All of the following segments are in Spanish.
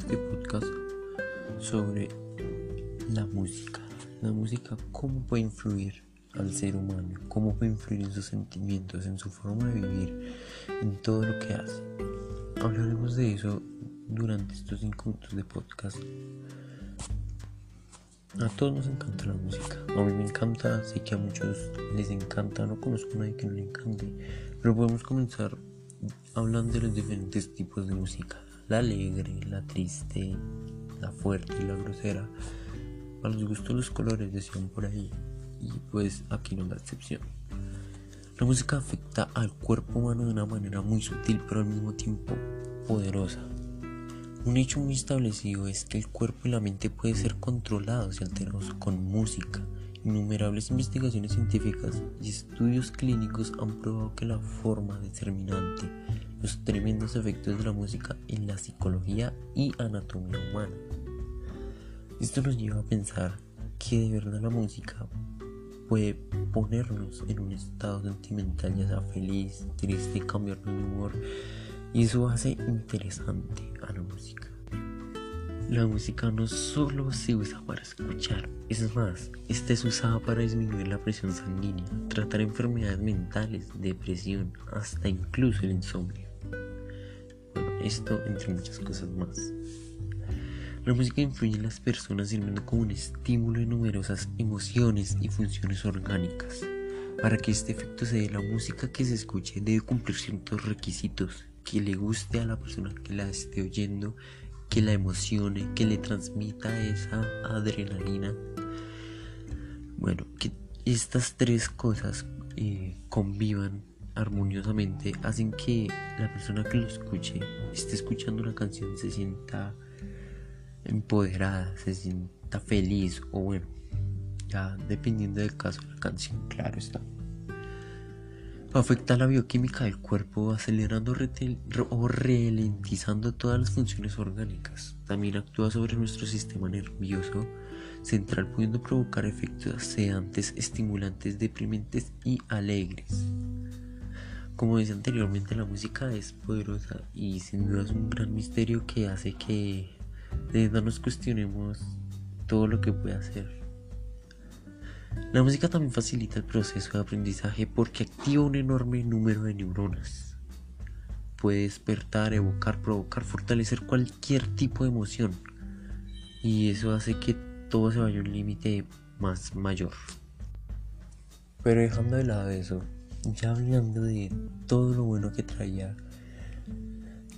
este podcast sobre la música. La música, cómo puede influir al ser humano, cómo puede influir en sus sentimientos, en su forma de vivir, en todo lo que hace. Hablaremos de eso durante estos cinco minutos de podcast. A todos nos encanta la música. A mí me encanta, sé que a muchos les encanta, no conozco a nadie que no le encante, pero podemos comenzar hablando de los diferentes tipos de música. La alegre, la triste, la fuerte y la grosera. A los gustos los colores decían por ahí. Y pues aquí no es la excepción. La música afecta al cuerpo humano de una manera muy sutil pero al mismo tiempo poderosa. Un hecho muy establecido es que el cuerpo y la mente pueden ser controlados y alterados con música. Innumerables investigaciones científicas y estudios clínicos han probado que la forma determinante, los tremendos efectos de la música en la psicología y anatomía humana. Esto nos lleva a pensar que de verdad la música puede ponernos en un estado sentimental, ya sea feliz, triste, cambiarnos de humor y eso hace interesante a la música. La música no solo se usa para escuchar, es más, esta es usada para disminuir la presión sanguínea, tratar enfermedades mentales, depresión, hasta incluso el insomnio. Bueno, esto entre muchas cosas más. La música influye en las personas sirviendo como un estímulo de numerosas emociones y funciones orgánicas. Para que este efecto se dé, la música que se escuche debe cumplir ciertos requisitos que le guste a la persona que la esté oyendo, que la emocione, que le transmita esa adrenalina. Bueno, que estas tres cosas eh, convivan armoniosamente hacen que la persona que lo escuche esté escuchando una canción se sienta empoderada, se sienta feliz o bueno, ya dependiendo del caso de la canción, claro está. Afecta la bioquímica del cuerpo acelerando o ralentizando todas las funciones orgánicas. También actúa sobre nuestro sistema nervioso central pudiendo provocar efectos sedantes, estimulantes, deprimentes y alegres. Como decía anteriormente, la música es poderosa y sin duda es un gran misterio que hace que de nos cuestionemos todo lo que puede hacer. La música también facilita el proceso de aprendizaje porque activa un enorme número de neuronas. Puede despertar, evocar, provocar, fortalecer cualquier tipo de emoción. Y eso hace que todo se vaya a un límite más mayor. Pero dejando de lado eso, ya hablando de todo lo bueno que traía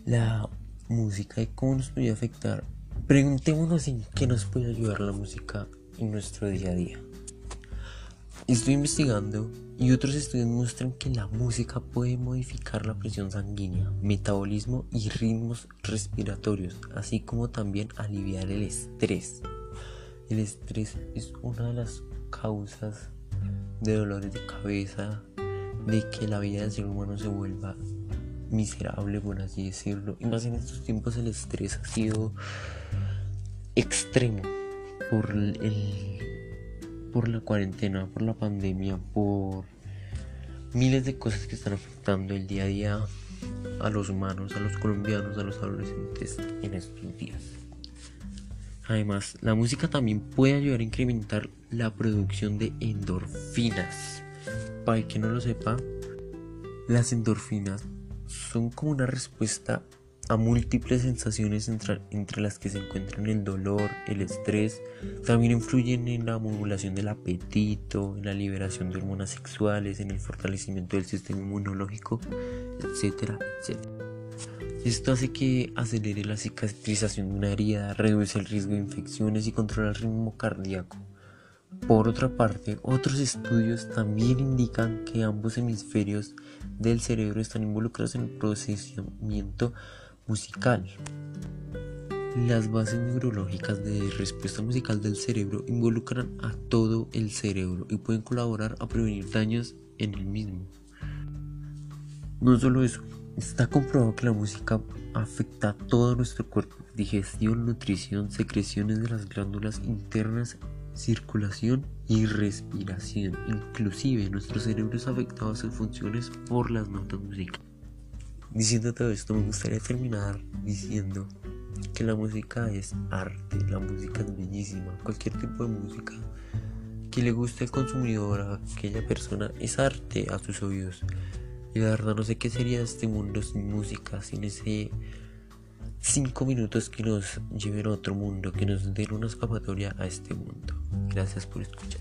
la música y cómo nos puede afectar, preguntémonos en qué nos puede ayudar la música en nuestro día a día. Estoy investigando y otros estudios muestran que la música puede modificar la presión sanguínea, metabolismo y ritmos respiratorios, así como también aliviar el estrés. El estrés es una de las causas de dolores de cabeza, de que la vida del ser humano se vuelva miserable, por así decirlo. Y más en estos tiempos el estrés ha sido extremo por el por la cuarentena, por la pandemia, por miles de cosas que están afectando el día a día a los humanos, a los colombianos, a los adolescentes en estos días. Además, la música también puede ayudar a incrementar la producción de endorfinas. Para el que no lo sepa, las endorfinas son como una respuesta a múltiples sensaciones entre, las que se encuentran el dolor, el estrés, también influyen en la modulación del apetito, en la liberación de hormonas sexuales, en el fortalecimiento del sistema inmunológico, etcétera, etcétera. Esto hace que acelere la cicatrización de una herida, reduce el riesgo de infecciones y controla el ritmo cardíaco. Por otra parte, otros estudios también indican que ambos hemisferios del cerebro están involucrados en el procesamiento musical. Las bases neurológicas de respuesta musical del cerebro involucran a todo el cerebro y pueden colaborar a prevenir daños en el mismo. No solo eso, está comprobado que la música afecta a todo nuestro cuerpo, digestión, nutrición, secreciones de las glándulas internas, circulación y respiración. Inclusive nuestro cerebro es afectado a sus funciones por las notas musicales. Diciendo todo esto, me gustaría terminar diciendo que la música es arte, la música es bellísima, cualquier tipo de música que le gusta el consumidor a aquella persona es arte a sus oídos. Y la verdad no sé qué sería este mundo sin música, sin ese cinco minutos que nos lleven a otro mundo, que nos den una escapatoria a este mundo. Gracias por escuchar.